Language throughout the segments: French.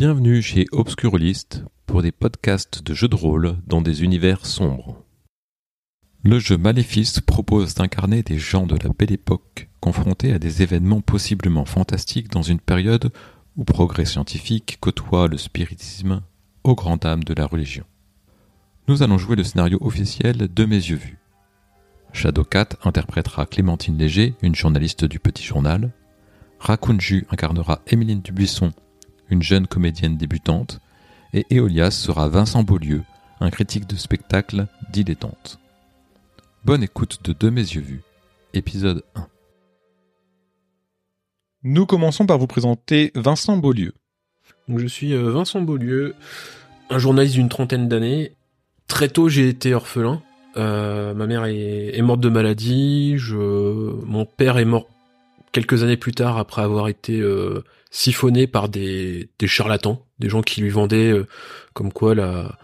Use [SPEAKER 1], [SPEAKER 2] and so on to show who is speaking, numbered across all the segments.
[SPEAKER 1] Bienvenue chez Obscurlist pour des podcasts de jeux de rôle dans des univers sombres. Le jeu Maléfice propose d'incarner des gens de la belle époque confrontés à des événements possiblement fantastiques dans une période où progrès scientifique côtoie le spiritisme au grand âme de la religion. Nous allons jouer le scénario officiel de Mes yeux vus. Shadowcat interprétera Clémentine Léger, une journaliste du Petit Journal. Rakunju incarnera Émeline Dubuisson, une jeune comédienne débutante. Et Eolias sera Vincent Beaulieu, un critique de spectacle dilettante. Bonne écoute de De mes yeux vus, épisode 1. Nous commençons par vous présenter Vincent Beaulieu.
[SPEAKER 2] Donc je suis euh, Vincent Beaulieu, un journaliste d'une trentaine d'années. Très tôt, j'ai été orphelin. Euh, ma mère est, est, morte de maladie. Je, mon père est mort quelques années plus tard après avoir été euh, siphonné par des, des, charlatans, des gens qui lui vendaient euh, comme quoi la,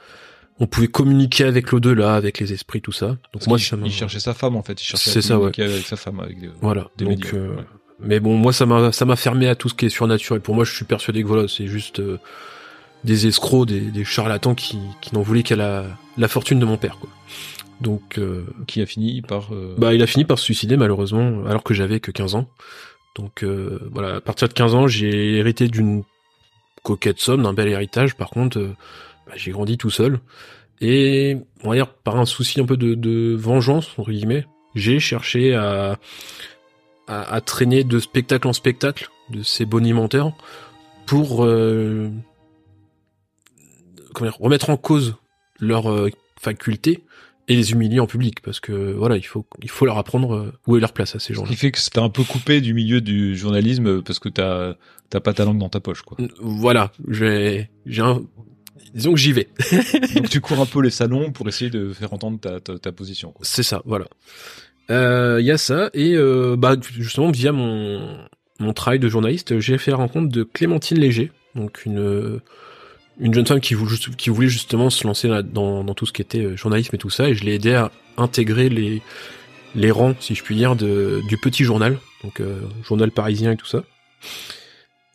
[SPEAKER 2] on pouvait communiquer avec l'au-delà, avec les esprits, tout ça.
[SPEAKER 1] Donc Parce moi, il, il cherchait sa femme en fait. Il cherchait
[SPEAKER 2] C'est ça, ouais.
[SPEAKER 1] avec sa femme, avec des,
[SPEAKER 2] voilà.
[SPEAKER 1] des
[SPEAKER 2] donc,
[SPEAKER 1] médias.
[SPEAKER 2] euh, Mais bon, moi, ça m'a, ça m'a fermé à tout ce qui est surnaturel. Pour moi, je suis persuadé que voilà, c'est juste euh, des escrocs, des, des charlatans qui, qui n'en voulaient qu'à la, la fortune de mon père, quoi. Donc, euh,
[SPEAKER 1] qui a fini par. euh,
[SPEAKER 2] bah, il a fini par se suicider malheureusement, alors que j'avais que 15 ans. Donc euh, voilà, à partir de 15 ans, j'ai hérité d'une coquette somme, d'un bel héritage. Par contre, euh, bah, j'ai grandi tout seul. Et on va par un souci un peu de, vengeance entre guillemets, j'ai cherché à, à, traîner de spectacle en spectacle de ces bonimenteurs pour euh, remettre en cause leur euh, faculté et les humilier en public parce que voilà il faut il faut leur apprendre euh, où est leur place à ces
[SPEAKER 1] Ce
[SPEAKER 2] gens-là.
[SPEAKER 1] qui fait que c'était un peu coupé du milieu du journalisme parce que t'as t'as pas ta langue dans ta poche quoi.
[SPEAKER 2] Voilà, j'ai j'ai un disons que j'y vais.
[SPEAKER 1] Donc tu cours un peu les salons pour essayer de faire entendre ta, ta, ta position.
[SPEAKER 2] C'est ça, voilà. Il euh, y a ça et euh, bah justement via mon mon travail de journaliste, j'ai fait la rencontre de Clémentine Léger, donc une une jeune femme qui voulait, justement se lancer dans, tout ce qui était journalisme et tout ça, et je l'ai aidé à intégrer les, rangs, si je puis dire, du petit journal, donc euh, journal parisien et tout ça.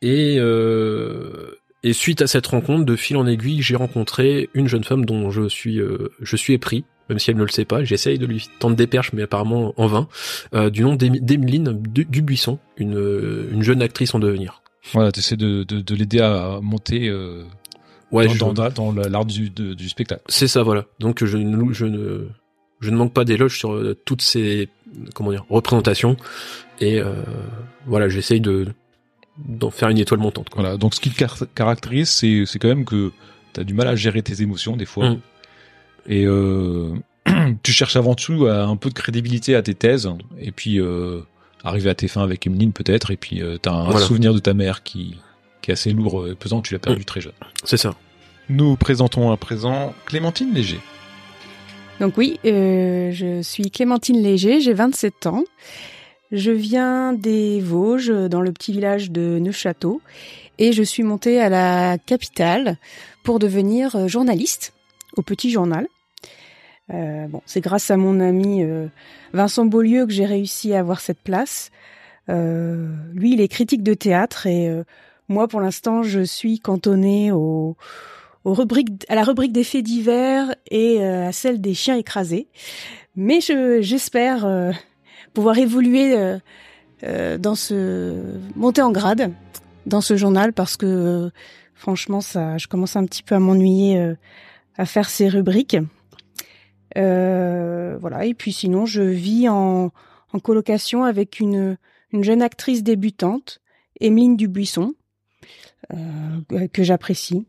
[SPEAKER 2] Et, euh, et suite à cette rencontre, de fil en aiguille, j'ai rencontré une jeune femme dont je suis, euh, je suis épris, même si elle ne le sait pas. J'essaye de lui tendre des perches, mais apparemment en vain, euh, du nom d'Emeline Dubuisson, une, une jeune actrice en devenir.
[SPEAKER 1] Voilà, tu essaies de, de, de l'aider à monter euh,
[SPEAKER 2] Ouais,
[SPEAKER 1] dans,
[SPEAKER 2] je-
[SPEAKER 1] dans, dans l'art du, de- du spectacle.
[SPEAKER 2] C'est ça, voilà. Donc je ne, je ne, je ne manque pas d'éloges sur euh, toutes ces, comment dire, représentations. Et euh, voilà, j'essaye de d'en faire une étoile montante. Quoi.
[SPEAKER 1] Voilà, donc ce qui te car- caractérise, c'est c'est quand même que t'as du mal à gérer tes émotions des fois.
[SPEAKER 2] Mm.
[SPEAKER 1] Et euh, tu cherches avant tout à un peu de crédibilité à tes thèses, et puis euh, arriver à tes fins avec Emeline peut-être, et puis euh, t'as un
[SPEAKER 2] Voilà.
[SPEAKER 1] souvenir de ta mère qui, qui est assez lourd et pesant, tu l'as perdu très jeune.
[SPEAKER 2] C'est ça.
[SPEAKER 1] Nous présentons à présent Clémentine Léger.
[SPEAKER 3] Donc oui, euh, je suis Clémentine Léger, j'ai 27 ans. Je viens des Vosges, dans le petit village de Neufchâteau, et je suis montée à la capitale pour devenir euh, journaliste au Petit Journal. Euh, bon, c'est grâce à mon ami euh, Vincent Beaulieu que j'ai réussi à avoir cette place. Euh, lui, il est critique de théâtre et euh, moi, pour l'instant, je suis cantonnée au, à la rubrique des faits divers et euh, à celle des chiens écrasés. Mais je, j'espère euh, pouvoir évoluer euh, euh, dans ce monter en grade dans ce journal parce que franchement, ça, je commence un petit peu à m'ennuyer euh, à faire ces rubriques. Voilà. Et puis sinon, je vis en, en colocation avec une, une jeune actrice débutante, Émeline Dubuisson, que j'apprécie.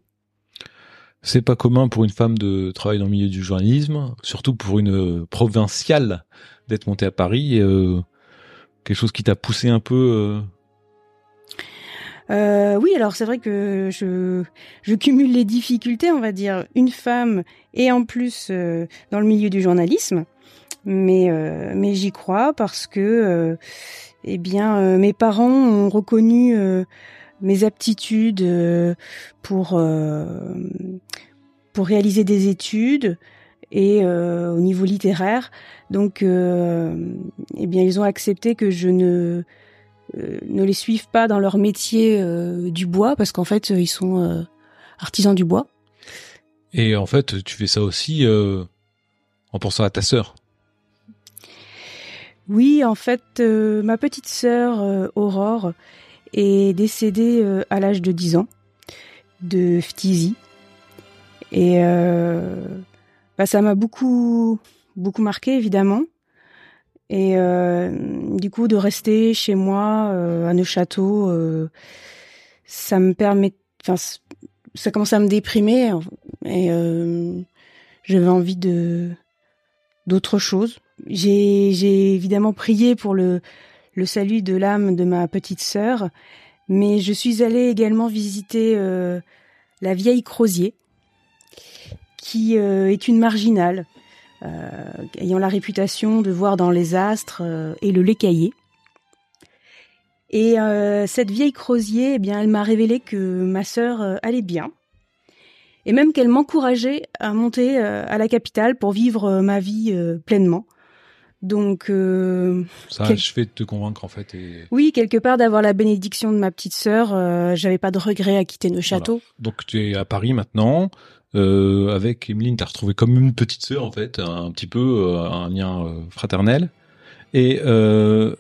[SPEAKER 1] C'est pas commun pour une femme de travailler dans le milieu du journalisme, surtout pour une euh, provinciale d'être montée à Paris. Euh, quelque chose qui t'a poussé un peu. euh,
[SPEAKER 3] Euh, oui, alors c'est vrai que je, je cumule les difficultés, on va dire, une femme et en plus euh, dans le milieu du journalisme, mais euh, mais j'y crois parce que euh, eh bien euh, mes parents ont reconnu euh, mes aptitudes euh, pour euh, pour réaliser des études et euh, au niveau littéraire, donc eh bien ils ont accepté que je ne ne les suivent pas dans leur métier du bois parce qu'en fait ils sont euh, artisan du bois.
[SPEAKER 4] Et en fait, tu fais ça aussi en pensant à ta sœur?
[SPEAKER 3] Oui, en fait, ma petite sœur Aurore est décédée à l'âge de 10 ans de phtisie. Et bah, ça m'a beaucoup beaucoup marqué évidemment. Et euh, du coup, de rester chez moi euh, à Neuchâteau, euh, ça me permet, enfin, ça commence à me déprimer et j'avais envie de d'autre chose. J'ai évidemment prié pour le le salut de l'âme de ma petite sœur, mais je suis allée également visiter la vieille Crozier, qui est une marginale euh, ayant la réputation de voir dans les astres euh, et le lait caillé. Et euh, cette vieille Crozier, eh bien, elle m'a révélé que ma sœur allait bien, et même qu'elle m'encourageait à monter à la capitale pour vivre ma vie pleinement. Donc
[SPEAKER 4] ça a achevé de te convaincre en fait.
[SPEAKER 3] Oui, quelque part d'avoir la bénédiction de ma petite sœur, j'avais pas de regret à quitter nos châteaux.
[SPEAKER 4] Donc tu es à Paris maintenant. Euh, avec Emeline, t'as retrouvé comme une petite sœur en fait, un, petit peu euh, un lien euh, fraternel. Et euh,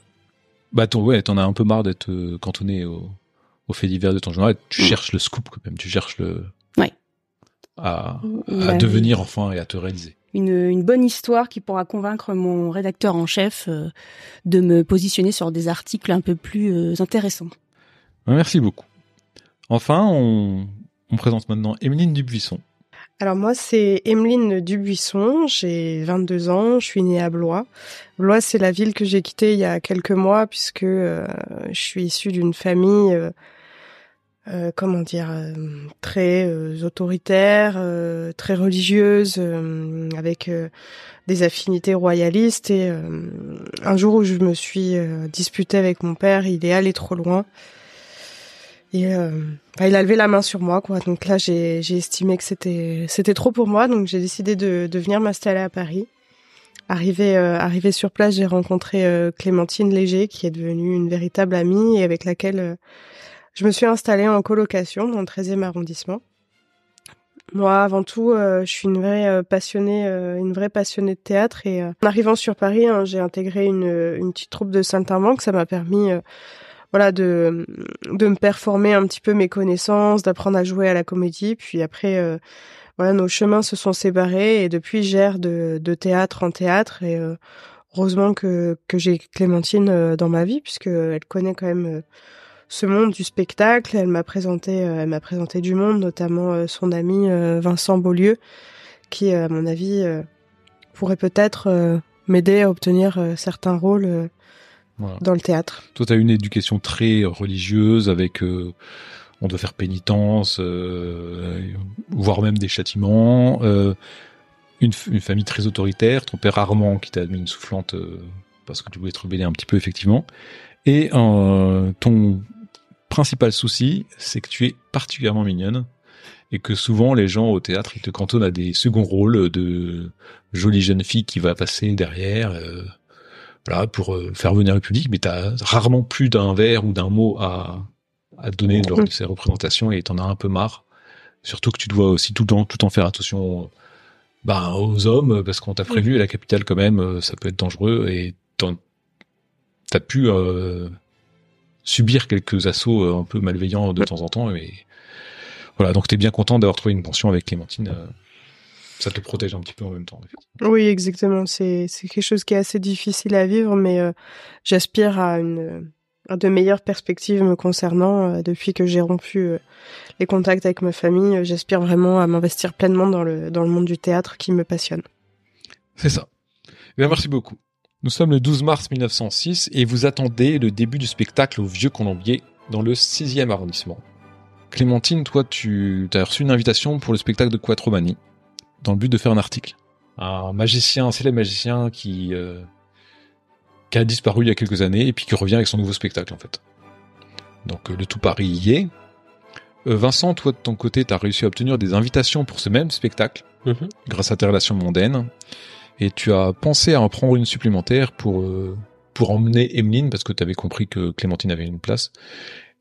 [SPEAKER 4] bah ton, ouais, t'en as un peu marre d'être euh, cantonné au, au fait divers de ton journal. Tu mm. cherches le scoop quand même, tu cherches le
[SPEAKER 3] ouais.
[SPEAKER 4] à, à devenir enfin et à te réaliser.
[SPEAKER 3] Une, une, bonne histoire qui pourra convaincre mon rédacteur en chef de me positionner sur des articles un peu plus intéressants.
[SPEAKER 4] Merci beaucoup. Enfin, on, on présente maintenant Emeline Dubuisson.
[SPEAKER 5] Alors moi, c'est Emeline Dubuisson, j'ai 22 ans, je suis née à Blois. Blois, c'est la ville que j'ai quittée il y a quelques mois puisque euh, je suis issue d'une famille, euh, euh, comment dire, très autoritaire, très religieuse, avec des affinités royalistes. Et un jour où je me suis disputée avec mon père, il est allé trop loin. Et euh, il a levé la main sur moi, quoi. Donc là, j'ai estimé que c'était c'était trop pour moi, donc j'ai décidé de, de venir m'installer à Paris. Arrivé euh, sur place, j'ai rencontré euh, Clémentine Léger, qui est devenue une véritable amie et avec laquelle euh, je me suis installée en colocation dans le 13e arrondissement. Moi, avant tout, je suis une vraie passionnée, une vraie passionnée de théâtre. Et en arrivant sur Paris, hein, j'ai intégré une, une petite troupe de Saint-Amand, ça m'a permis voilà de de me performer un petit peu mes connaissances, d'apprendre à jouer à la comédie. Puis après, euh, voilà, nos chemins se sont séparés et depuis, j'erre de, de théâtre en théâtre. Et euh, heureusement que que j'ai Clémentine euh, dans ma vie puisque elle connaît quand même ce monde du spectacle. Elle m'a présenté, elle m'a présenté du monde, notamment son ami Vincent Beaulieu, qui, à mon avis, pourrait peut-être m'aider à obtenir certains rôles dans le théâtre.
[SPEAKER 4] Toi, tu as une éducation très religieuse avec euh, on doit faire pénitence, euh, voire même des châtiments. Euh, une, une, famille très autoritaire, ton père Armand qui t'a mis une soufflante parce que tu voulais te rebeller un petit peu effectivement. Et ton principal souci, c'est que tu es particulièrement mignonne et que souvent les gens au théâtre ils te cantonnent à des seconds rôles de jolie jeune fille qui va passer derrière voilà, pour euh, faire venir le public, mais tu as rarement plus d'un vers ou d'un mot à, à donner lors de ces représentations et t'en as un peu marre. Surtout que tu dois aussi tout le temps, tout le temps faire attention bah, aux hommes, parce qu'on t'a prévu, à la capitale quand même, euh, ça peut être dangereux et t'as pu euh, subir quelques assauts un peu malveillants de temps en temps. Et voilà, donc t'es bien content d'avoir trouvé une pension avec Clémentine ça te protège un petit peu en même temps.
[SPEAKER 5] Oui, exactement. C'est c'est quelque chose qui est assez difficile à vivre, mais euh, j'aspire à une à de meilleures perspectives me concernant. Euh, depuis que j'ai rompu euh, les contacts avec ma famille, j'aspire vraiment à m'investir pleinement dans le dans le monde du théâtre qui me passionne.
[SPEAKER 4] C'est ça. Eh bien, merci beaucoup. Nous sommes le 12 mars 1906 et vous attendez le début du spectacle au Vieux Colombier dans le 6e arrondissement. Clémentine, toi, tu as reçu une invitation pour le spectacle de Quattromanie dans le but de faire un article. Un magicien, un célèbre magicien qui, euh, qui a disparu il y a quelques années et puis qui revient avec son nouveau spectacle en fait. Donc euh, le tout Paris y est. Euh, Vincent, toi de ton côté, tu as réussi à obtenir des invitations pour ce même spectacle mhm. grâce à tes relations mondaines et tu as pensé à en prendre une supplémentaire pour pour emmener Emeline parce que tu avais compris que Clémentine avait une place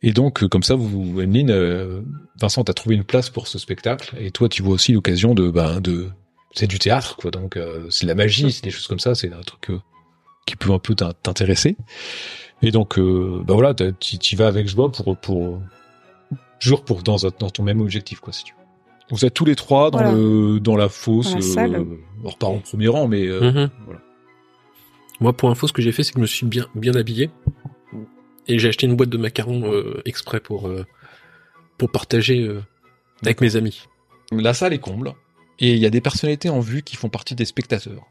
[SPEAKER 4] Et donc, comme ça, vous, Emeline, Vincent, t'as trouvé une place pour ce spectacle, et toi, tu vois aussi l'occasion de, ben, de, c'est du théâtre, quoi. Donc, c'est de la magie, c'est des choses comme ça, c'est un truc qui peut un peu t'intéresser. Et donc, ben voilà, tu vas avec joie pour, pour, toujours pour dans, dans ton même objectif, quoi, si tu veux. Vous êtes tous les trois dans le dans la fosse.
[SPEAKER 3] Dans la
[SPEAKER 4] euh, alors pas en premier rang, mais euh, mhm. voilà.
[SPEAKER 2] Moi, pour info, ce que j'ai fait, c'est que je me suis bien bien habillé et j'ai acheté une boîte de macarons euh, exprès pour euh, pour partager avec mes amis.
[SPEAKER 4] La salle est comble et il y a des personnalités en vue qui font partie des spectateurs.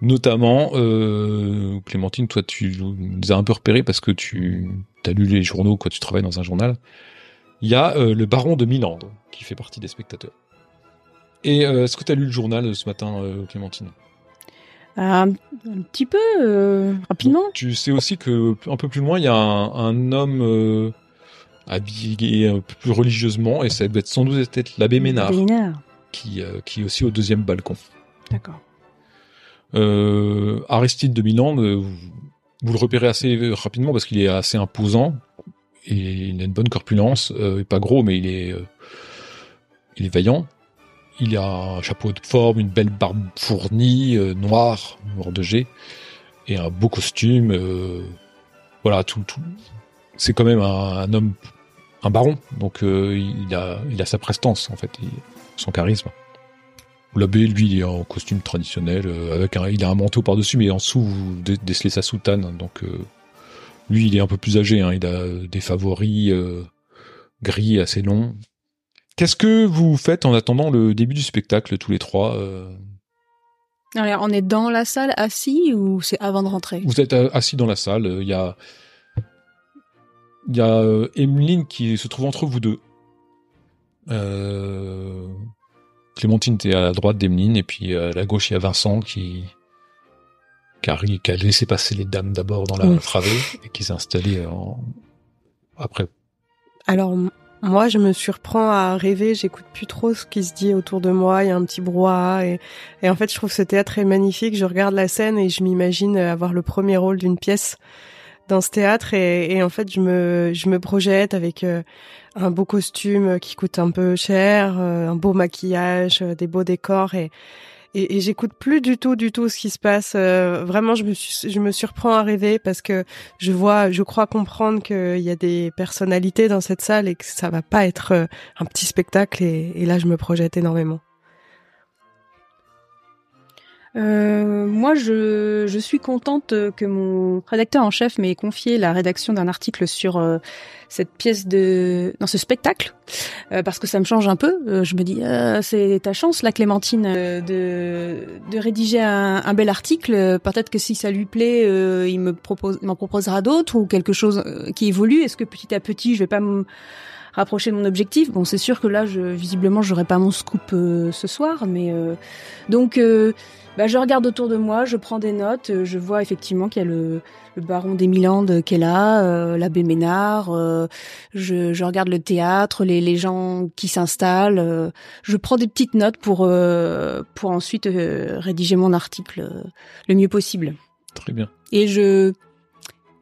[SPEAKER 4] Notamment, Clémentine, toi, tu nous as un peu repéré parce que tu as lu les journaux, quoi, tu travailles dans un journal il y a euh, le baron de Milan qui fait partie des spectateurs. Et euh, est-ce que tu as lu le journal euh, ce matin, Clémentine?
[SPEAKER 3] Un, petit peu, rapidement.
[SPEAKER 4] tu sais aussi que un peu plus loin, il y a un, homme habillé un peu plus religieusement, et ça doit être sans doute être l'abbé Ménard, qui, qui est aussi au deuxième balcon.
[SPEAKER 3] D'accord.
[SPEAKER 4] Aristide de Milan, vous, vous le repérez assez rapidement parce qu'il est assez imposant il a une bonne corpulence, euh, il pas gros, mais il est, euh, il est vaillant. Il a un chapeau de forme, une belle barbe fournie, euh, noire, noire de G, et un beau costume. voilà, tout, tout. C'est quand même un, homme, un baron, donc il a, il a sa prestance en fait, son charisme. L'abbé, lui, il est en costume traditionnel, avec un, il a un manteau par-dessus, mais en dessous, vous décelez sa soutane, donc lui, il est un peu plus âgé, hein, il a des favoris euh, gris assez longs. Qu'est-ce que vous faites en attendant le début du spectacle, tous les trois euh?
[SPEAKER 3] On est dans la salle assis ou c'est avant de rentrer?
[SPEAKER 4] Vous êtes euh, assis dans la salle. Il y a, il y a Emeline qui se trouve entre vous deux. Clémentine, t'es à la droite d'Emeline et puis à la gauche il y a Vincent qui il a laissé passer les dames d'abord dans la travée et qui s'est installé en... après.
[SPEAKER 5] Alors moi, je me surprends à rêver, j'écoute plus trop ce qui se dit autour de moi, il y a un petit brouhaha et, et en fait, je trouve ce théâtre est magnifique, je regarde la scène et je m'imagine avoir le premier rôle d'une pièce dans ce théâtre et, et, en fait, je me je me projette avec euh, un beau costume qui coûte un peu cher, euh, un beau maquillage, euh, des beaux décors et et, et j'écoute plus du tout, du tout ce qui se passe. Euh, vraiment, je me, je me surprends à rêver parce que je vois, je crois comprendre qu'il y a des personnalités dans cette salle et que ça va pas être euh, un petit spectacle. Et, et là, je me projette énormément.
[SPEAKER 3] Euh, moi, je, je, suis contente que mon rédacteur en chef m'ait confié la rédaction d'un article sur euh, cette pièce de, dans ce spectacle, euh, parce que ça me change un peu. Euh, je me dis, c'est ta chance, la Clémentine, de, de rédiger un, un bel article. Peut-être que si ça lui plaît, il me propose, m'en proposera d'autres ou quelque chose qui évolue. Est-ce que petit à petit, je vais pas me rapprocher de mon objectif. Bon, c'est sûr que là, je, visiblement, j'aurai pas mon scoop ce soir, mais donc bah, je regarde autour de moi, je prends des notes, euh, je vois effectivement qu'il y a le, le baron d'Emiland qui est là, euh, l'abbé Ménard, euh, je, je, regarde le théâtre, les, les gens qui s'installent, euh, je prends des petites notes pour, pour ensuite rédiger mon article le mieux possible.
[SPEAKER 4] Très bien.
[SPEAKER 3] Et je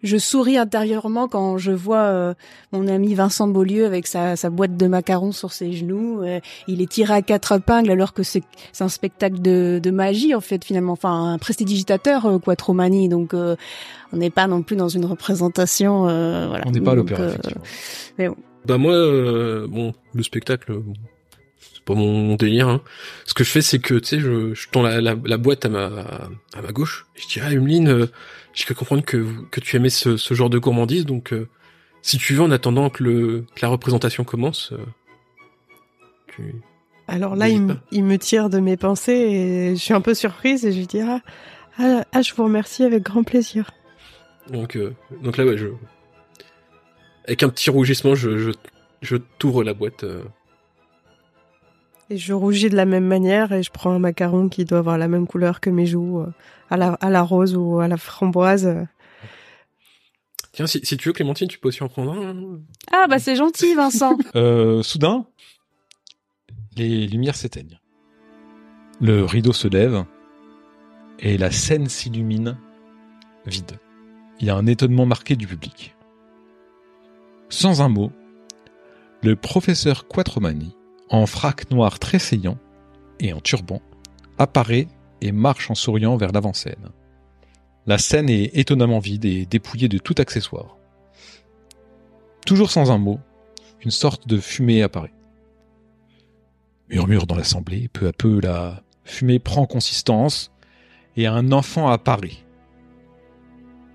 [SPEAKER 3] je souris intérieurement quand je vois euh, mon ami Vincent Beaulieu avec sa, sa, boîte de macarons sur ses genoux. Euh, il est tiré à quatre épingles alors que c'est un spectacle de, de, magie en fait finalement. Enfin un prestidigitateur euh. Donc euh, on n'est pas non plus dans une représentation. voilà.
[SPEAKER 4] On n'est pas à l'opéra.
[SPEAKER 2] Mais bon. Bah moi bon le spectacle. c'est pas mon délire. Hein. Ce que je fais, c'est que tu sais, je, je tends la, la, la, boîte à ma à ma gauche. Et je dis ah Emeline, j'ai cru comprendre que, que tu aimais ce, ce genre de gourmandise, donc euh, si tu veux, en attendant que, le, que la représentation commence, euh, tu...
[SPEAKER 5] Alors là, il, me tire de mes pensées et je suis un peu surprise et je lui dis ah, ah, ah je vous remercie avec grand plaisir.
[SPEAKER 2] Donc, euh, donc là, ouais, je... Avec un petit rougissement, je, je, je t'ouvre la boîte.
[SPEAKER 5] Et je rougis de la même manière et je prends un macaron qui doit avoir la même couleur que mes joues, euh, à, la, à la rose ou à la framboise.
[SPEAKER 2] Tiens, si, si tu veux, Clémentine, tu peux aussi en prendre un.
[SPEAKER 3] Ah, bah c'est gentil, Vincent.
[SPEAKER 4] euh, soudain, les lumières s'éteignent. Le rideau se lève et la scène s'illumine vide. Il y a un étonnement marqué du public. Sans un mot, le professeur Quattromani, en frac noir tressaillant et en turban, apparaît et marche en souriant vers l'avant-scène. La scène est étonnamment vide et dépouillée de tout accessoire. Toujours sans un mot, une sorte de fumée apparaît. Murmure dans l'assemblée, peu à peu la fumée prend consistance et un enfant apparaît.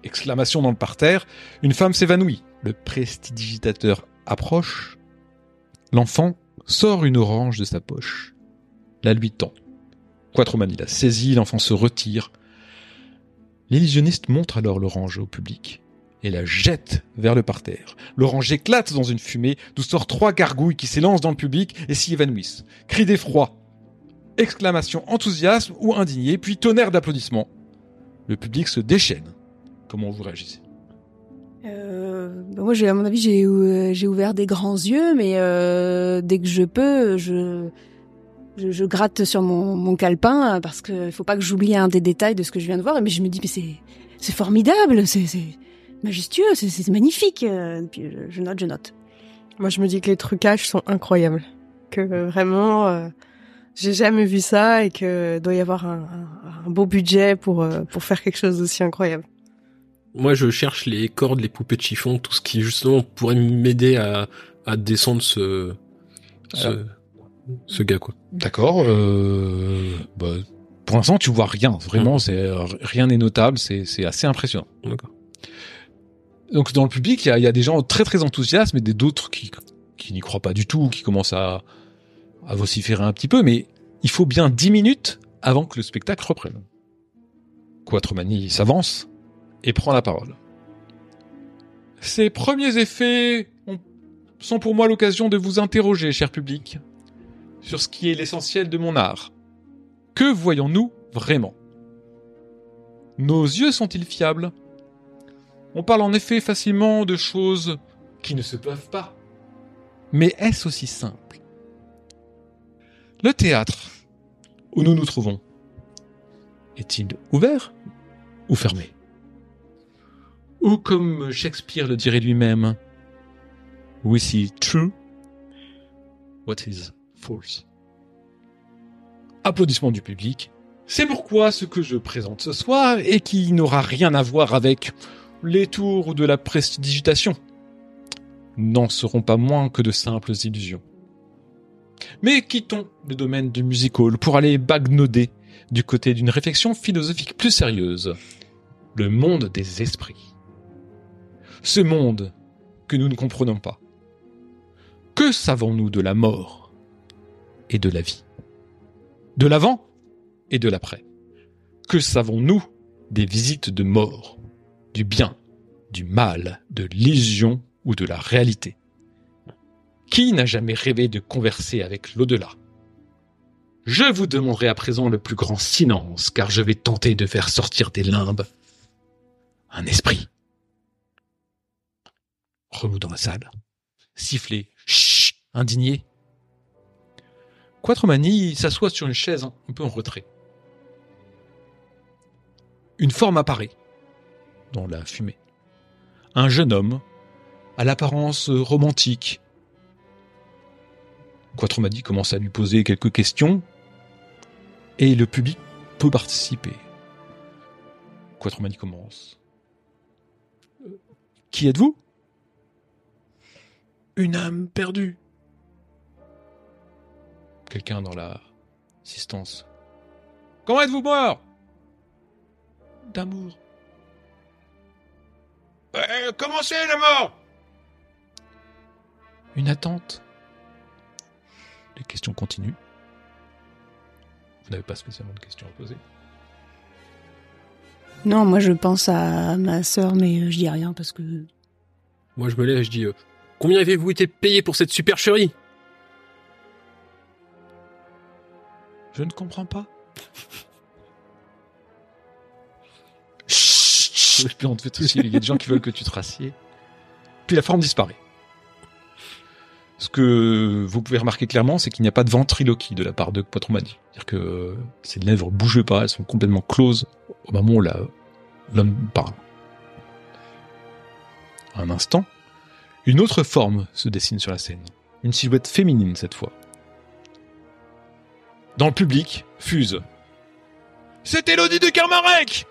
[SPEAKER 4] Exclamation dans le parterre, une femme s'évanouit. Le prestidigitateur approche. L'enfant sort une orange de sa poche. La lui tend. Quattromani la saisit, l'enfant se retire. L'illusionniste montre alors l'orange au public et la jette vers le parterre. L'orange éclate dans une fumée d'où sortent trois gargouilles qui s'élancent dans le public et s'y évanouissent. Cris d'effroi, exclamation enthousiasme ou indigné, puis tonnerre d'applaudissements. Le public se déchaîne. Comment vous réagissez?
[SPEAKER 3] Euh, bah moi, à mon avis, j'ai, euh, j'ai ouvert des grands yeux, mais euh, dès que je peux, je, gratte sur mon, mon calepin parce qu'il faut pas que j'oublie un des détails de ce que je viens de voir. Mais je me dis, c'est, formidable, c'est, majestueux, c'est, magnifique. Euh, puis je, note, je note.
[SPEAKER 5] Moi, je me dis que les trucages sont incroyables, que vraiment, euh, j'ai jamais vu ça et que doit y avoir un, beau budget pour euh, pour faire quelque chose d'aussi incroyable.
[SPEAKER 2] Moi, je cherche les cordes, les poupées de chiffon, tout ce qui justement pourrait m'aider à, à descendre ce, ce,
[SPEAKER 4] Alors.
[SPEAKER 2] ce gars, quoi.
[SPEAKER 4] D'accord. Euh, bah, pour l'instant, tu vois rien. Vraiment,
[SPEAKER 2] Mhm.
[SPEAKER 4] c'est rien n'est notable. C'est c'est assez impressionnant.
[SPEAKER 2] D'accord.
[SPEAKER 4] Donc dans le public, il y a, il y a des gens très très enthousiastes, mais des d'autres qui qui n'y croient pas du tout, qui commencent à à vociférer un petit peu. Mais il faut bien dix minutes avant que le spectacle reprenne. Quattromani s'avance et prend la parole. Ces premiers effets ont- sont pour moi l'occasion de vous interroger, cher public, sur ce qui est l'essentiel de mon art. Que voyons-nous vraiment? Nos yeux sont-ils fiables? On parle en effet facilement de choses qui ne se peuvent pas. Mais est-ce aussi simple? Le théâtre, où nous nous trouvons, est-il ouvert ou fermé? Ou comme Shakespeare le dirait lui-même, We see true, what is false Applaudissements du public. C'est pourquoi ce que je présente ce soir et qui n'aura rien à voir avec les tours de la prestidigitation n'en seront pas moins que de simples illusions. Mais quittons le domaine du musical pour aller bagnoder du côté d'une réflexion philosophique plus sérieuse. Le monde des esprits. Ce monde que nous ne comprenons pas. Que savons-nous de la mort et de la vie? De l'avant et de l'après Que savons-nous des visites de mort Du bien, du mal, de l'illusion ou de la réalité? Qui n'a jamais rêvé de converser avec l'au-delà? Je vous demanderai à présent le plus grand silence, car je vais tenter de faire sortir des limbes un esprit. Remous dans la salle. Siffler. Chut Indigné. Quattromani s'assoit sur une chaise un peu en retrait. Une forme apparaît dans la fumée. Un jeune homme, à l'apparence romantique. Quattromani commence à lui poser quelques questions et le public peut participer. Quattromani commence. Euh, Qui êtes-vous? Une âme perdue. Quelqu'un dans la assistance. Comment êtes-vous mort? D'amour. Euh, comment c'est la mort? Une attente. Les questions continuent. Vous n'avez pas spécialement de questions à poser.
[SPEAKER 3] Non, moi je pense à ma sœur, mais je dis rien parce que
[SPEAKER 2] Moi, je me lève et je dis, euh, combien avez-vous été payé pour cette supercherie
[SPEAKER 4] Je ne comprends pas. Chut, on te fait il y a des gens qui veulent que tu te rassieds. Puis la forme disparaît. Ce que vous pouvez remarquer clairement, c'est qu'il n'y a pas de ventriloquie de la part de Quattromani. C'est-à-dire que ces lèvres bougent pas, elles sont complètement closes au moment où la- l'homme parle. Un instant, Une autre forme se dessine sur la scène. Une silhouette féminine cette fois. Dans le public, fuse. C'est Elodie de Carmarek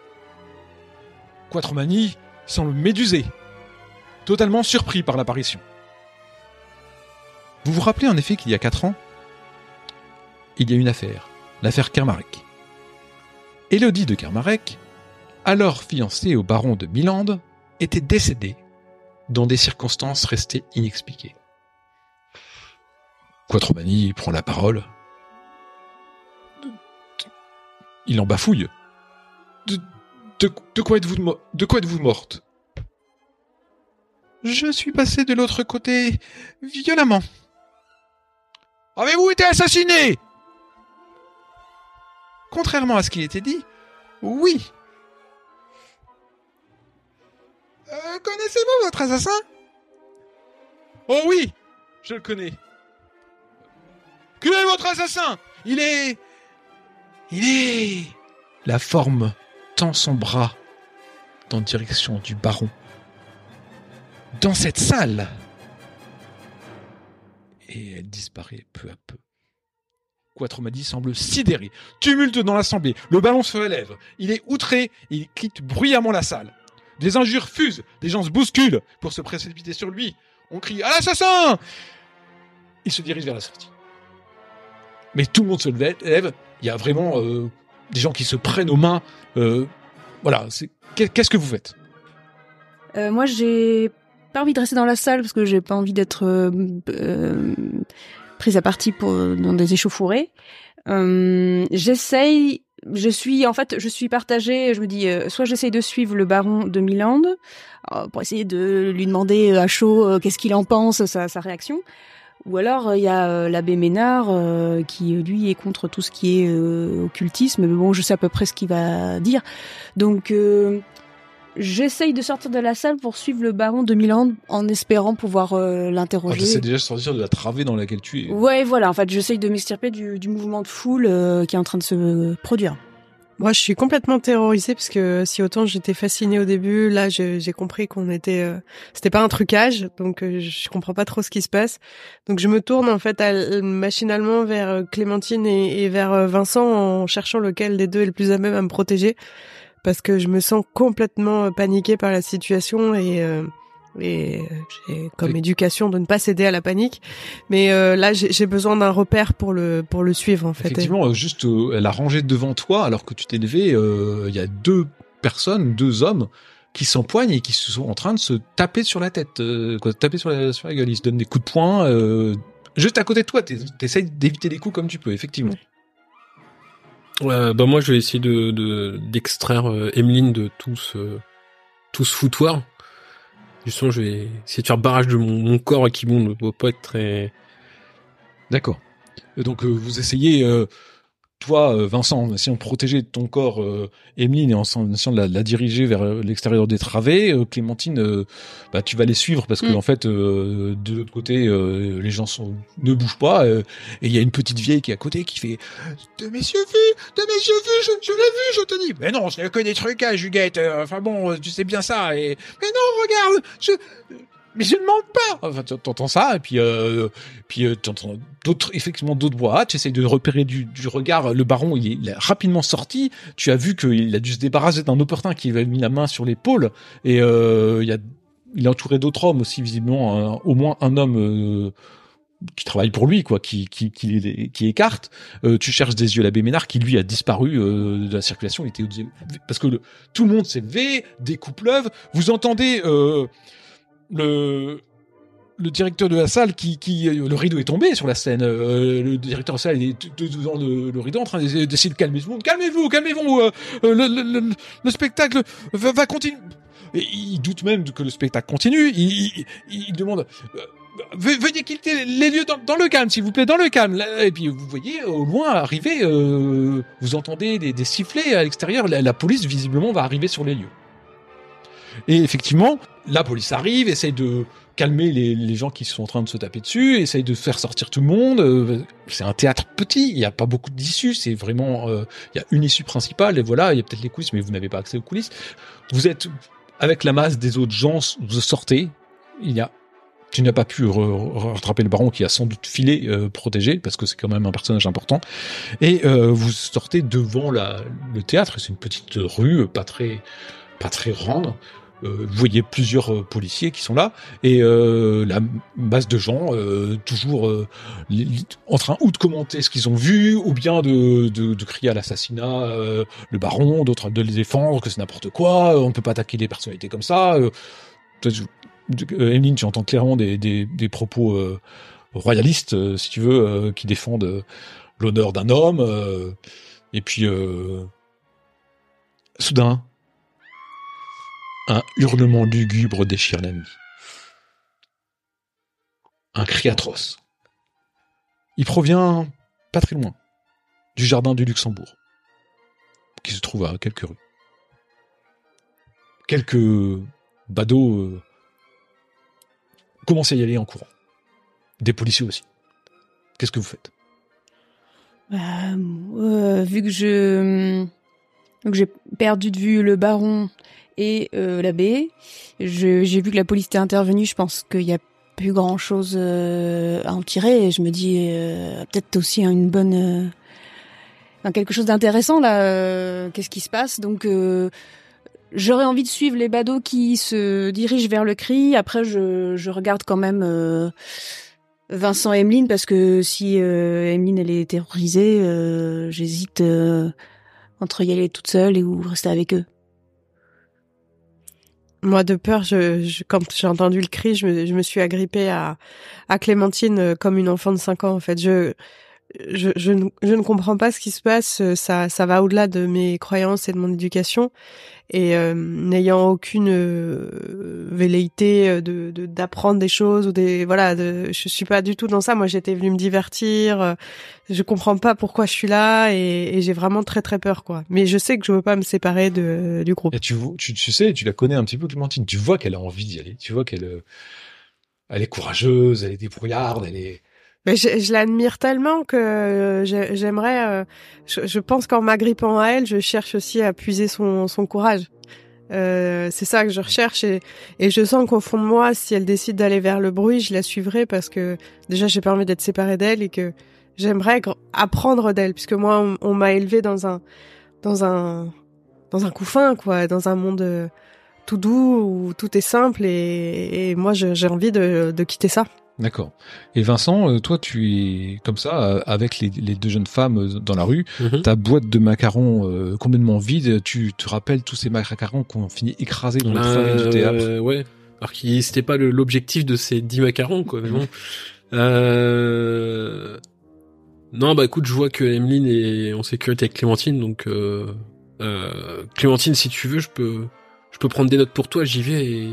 [SPEAKER 4] Quatromanie semble médusé, totalement surpris par l'apparition. Vous vous rappelez en effet qu'il y a quatre ans, il y a une affaire, l'affaire Kermarek. Élodie de Kermarek, alors fiancée au baron de Milande, était décédée dans des circonstances restées inexpliquées. Quatromanie prend la parole. Il en bafouille. De, de, quoi êtes-vous de quoi êtes-vous morte? Je suis passé de l'autre côté violemment. Avez-vous été assassiné? Contrairement à ce qui était dit, oui. Euh, connaissez-vous votre assassin? Oh oui, je le connais. Qui est votre assassin? Il est... Il est... La forme tend son bras dans direction du baron. Dans cette salle Et elle disparaît peu à peu. Quatromadi semble sidéré. Tumulte dans l'assemblée. Le ballon se relève. Il est outré il quitte bruyamment la salle. Des injures fusent. Des gens se bousculent pour se précipiter sur lui. On crie à l'assassin Il se dirige vers la sortie. Mais tout le monde se lève. Il y a vraiment euh, des gens qui se prennent aux mains. Euh, voilà. Qu'est-ce que vous faites?
[SPEAKER 3] Euh, Moi, j'ai pas envie de rester dans la salle parce que j'ai pas envie d'être prise à partie pour dans des échauffourées. J'essaye, je suis en fait, je suis partagée. Je me dis, euh, soit j'essaye de suivre le baron de Milan euh, pour essayer de lui demander à chaud qu'est-ce qu'il en pense, sa, sa réaction. Ou alors il y a l'abbé Ménard qui lui est contre tout ce qui est occultisme, mais bon, je sais à peu près ce qu'il va dire. Donc J'essaye de sortir de la salle pour suivre le baron de Milan en espérant pouvoir euh, l'interroger.
[SPEAKER 4] Ah, déjà de sortir de la travée dans laquelle tu es.
[SPEAKER 3] Ouais, voilà. En fait, j'essaye de m'extirper du, du, mouvement de foule euh, qui est en train de se produire.
[SPEAKER 5] Moi, je suis complètement terrorisée parce que si autant j'étais fascinée au début, là, j'ai compris qu'on était, euh, c'était pas un trucage, donc euh, je comprends pas trop ce qui se passe. Donc je me tourne en fait machinalement vers Clémentine et, et vers Vincent en cherchant lequel des deux est le plus à même à me protéger parce que je me sens complètement euh, paniquée par la situation et euh, et j'ai comme éducation de ne pas céder à la panique. Mais euh, là, j'ai besoin d'un repère pour le pour le suivre en fait.
[SPEAKER 4] Effectivement, juste elle a rangé devant toi alors que tu t'es levé. Il y a deux personnes, deux hommes qui s'empoignent et qui sont en train de se taper sur la tête, quoi, taper sur la, sur la gueule. Ils se donnent des coups de poing. juste à côté de toi, t'essayes d'éviter les coups comme tu peux, effectivement.
[SPEAKER 2] Euh, bah moi je vais essayer de d'extraire euh, Emeline de tout ce tout ce foutoir. Justement, je vais essayer de faire barrage de mon, corps qui bon ne doit pas être très.
[SPEAKER 4] D'accord. Donc euh, vous essayez toi, euh, Vincent, en essayant de protéger ton corps euh, Emeline et en essayant de la, diriger vers euh, l'extérieur des travées, Clémentine, bah, tu vas les suivre parce que mm. en fait, de l'autre côté, les gens sont, ne bougent pas et il y a une petite vieille qui est à côté qui fait de messieurs vus, de messieurs vus, je, je l'ai vu, je te dis. Mais non, c'est que des trucs à Juguette. Enfin bon, tu sais bien ça. Et mais non, regarde, je mais je ne demande pas. Enfin, t'entends ça, et puis, euh, puis euh, t'entends d'autres, effectivement, d'autres voix. Tu essayes de repérer du, du regard. Le baron, il est, il est, rapidement sorti. Tu as vu qu'il a dû se débarrasser d'un opportun qui avait mis la main sur l'épaule. Et euh, il a, il est entouré d'autres hommes aussi, visiblement, au moins un homme. Euh, qui travaille pour lui, quoi, qui qui qui, qui écarte. Euh, tu cherches des yeux l'abbé Ménard qui lui a disparu euh, de la circulation. Il était parce que le, tout le monde s'est levé, des coups pleuvent. Vous entendez euh, le directeur de la salle qui, le rideau est tombé sur la scène. Euh, le directeur de la salle est devant le, rideau en train d'essayer de calmer tout le monde. Calmez-vous, calmez-vous. Euh, euh le, le, le, spectacle va, continuer. Il doute même que le spectacle continue. Il, demande. Euh, veuillez quitter les lieux dans, le calme, s'il vous plaît, dans le calme. Et puis vous voyez au loin arriver, vous entendez des, sifflets à l'extérieur. La police visiblement va arriver sur les lieux. Et effectivement, la police arrive, essaye de calmer les, gens qui sont en train de se taper dessus, essaye de faire sortir tout le monde. Euh, c'est un théâtre petit, il n'y a pas beaucoup d'issues, c'est vraiment... Euh, il y a une issue principale, et voilà, il y a peut-être les coulisses, mais vous n'avez pas accès aux coulisses. Vous êtes avec la masse des autres gens, vous sortez, il y a Tu n'as pas pu rattraper le baron qui a sans doute filé euh, protégé parce que c'est quand même un personnage important. Et vous sortez devant le théâtre. C'est une petite rue, pas très, pas très grande. Euh, vous voyez plusieurs euh, policiers qui sont là et euh, la masse de gens toujours en train ou de commenter ce qu'ils ont vu ou bien de, de, crier à l'assassinat le baron, d'autres de les défendre que c'est n'importe quoi, on ne peut pas attaquer des personnalités comme ça. Emeline, tu entends clairement des, des propos royalistes, si tu veux, qui défendent l'honneur d'un homme. et puis, soudain, un hurlement lugubre déchire la nuit. Un cri atroce. Il provient pas très loin, du jardin du Luxembourg, qui se trouve à quelques rues. Quelques badauds euh, commencent à y aller en courant. Des policiers aussi. Qu'est-ce que vous faites?
[SPEAKER 3] Bah, euh, Vu que je que j'ai perdu de vue le baron et euh, l'abbé. J'ai vu que la police était intervenue. Je pense qu'il y a plus grand chose euh, à en tirer. Et je me dis euh, peut-être aussi une bonne, euh, quelque chose d'intéressant là. Qu'est-ce qui se passe? Donc j'aurais envie de suivre les badauds qui se dirigent vers le cri. Après, je, je regarde quand même Vincent et Emeline parce que si euh, Emeline elle est terrorisée, j'hésite entre y aller toute seule et ou rester avec eux.
[SPEAKER 5] Moi, de peur, je, je quand j'ai entendu le cri, je me, je me suis agrippée à, à Clémentine euh, comme une enfant de 5 ans. En fait, je, je, je, ne, je ne comprends pas ce qui se passe. Ça, ça va au-delà de mes croyances et de mon éducation. Et euh, n'ayant aucune euh, velléité euh, de d'apprendre des choses ou des voilà, de, je suis pas du tout dans ça. Moi, j'étais venue me divertir. Je comprends pas pourquoi je suis là et, et j'ai vraiment très très peur quoi. Mais je sais que je veux pas me séparer de du groupe.
[SPEAKER 4] Et tu, tu, tu sais, tu la connais un petit peu, Clémentine. Tu vois qu'elle a envie d'y aller. Tu vois qu'elle elle est courageuse, elle est débrouillarde, elle est
[SPEAKER 5] mais je, je l'admire tellement que j'aimerais. Euh, je, je, pense qu'en m'agrippant à elle, je cherche aussi à puiser son, son courage. Euh, c'est ça que je recherche et, et je sens qu'au fond de moi, si elle décide d'aller vers le bruit, je la suivrai parce que déjà j'ai pas envie d'être séparée d'elle et que j'aimerais apprendre d'elle puisque moi on, m'a élevé dans un dans un dans un couffin quoi, dans un monde euh, tout doux où tout est simple et, et moi j'ai envie de, de quitter ça.
[SPEAKER 4] D'accord. Et Vincent, euh, toi, tu es comme ça, euh, avec les, deux jeunes femmes euh, dans la rue, mhm. ta boîte de macarons complètement vide, tu te rappelles tous ces macarons qu'on finit écrasés dans le feu du théâtre?
[SPEAKER 2] Ouais. Alors qui c'était pas l'objectif de ces dix macarons, quoi, mais bon. Euh... Non, bah écoute, je vois que Emeline est en sécurité avec Clémentine, donc euh... Clémentine, si tu veux, je peux, je peux prendre des notes pour toi, j'y vais et...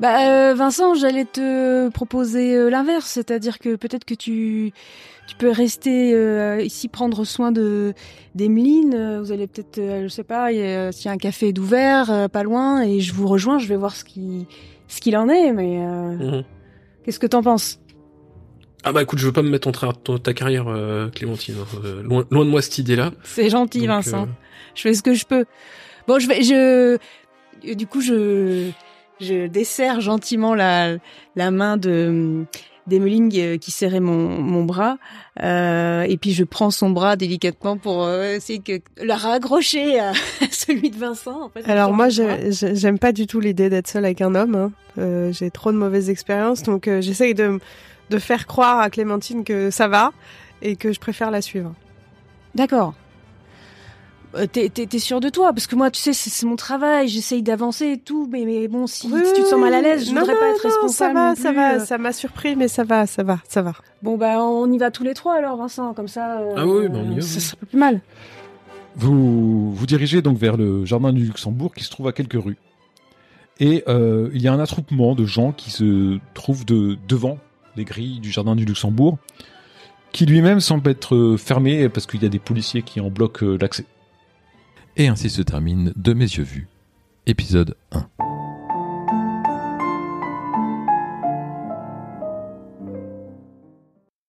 [SPEAKER 3] Bah, euh, Vincent, j'allais te proposer euh, l'inverse, c'est-à-dire que peut-être que tu tu peux rester euh, ici prendre soin de d'Emeline. Vous allez peut-être, je sais pas, s'il y a un café d'ouvert pas loin, et je vous rejoins. Je vais voir ce qui ce qu'il en est, mais mhm. qu'est-ce que t'en penses?
[SPEAKER 2] Ah bah écoute, je veux pas me mettre en train de ta carrière, Clémentine. Hein. loin, loin, de moi cette idée-là.
[SPEAKER 3] C'est gentil, Vincent. Je fais ce que je peux. Bon, je vais, je, du coup, je, je desserre gentiment la, la main de d'Emeline euh, qui serrait mon, mon bras euh, et puis je prends son bras délicatement pour euh, essayer que la raccrocher à celui de Vincent. En fait,
[SPEAKER 5] Alors moi, j'aime pas du tout l'idée d'être seule avec un homme. Hein. Euh, J'ai trop de mauvaises expériences, donc j'essaye de de faire croire à Clémentine que ça va et que je préfère la suivre.
[SPEAKER 3] D'accord. Euh, t'es, sûr de toi parce que moi tu sais c'est, mon travail j'essaye d'avancer et tout mais, mais bon si, tu te sens mal à l'aise je ne voudrais pas être responsable
[SPEAKER 5] ça va ça va euh. ça m'a surpris mais ça va ça va ça va.
[SPEAKER 3] Bon bah on y va tous les trois alors Vincent comme ça
[SPEAKER 2] euh, ah oui bah on y va,
[SPEAKER 3] ça serait plus mal.
[SPEAKER 4] Vous vous dirigez donc vers le jardin du Luxembourg qui se trouve à quelques rues. Et euh, il y a un attroupement de gens qui se trouvent de devant les grilles du jardin du Luxembourg qui lui-même semble être fermé parce qu'il y a des policiers qui en bloquent l'accès
[SPEAKER 1] et ainsi se termine De mes yeux vus, épisode 1.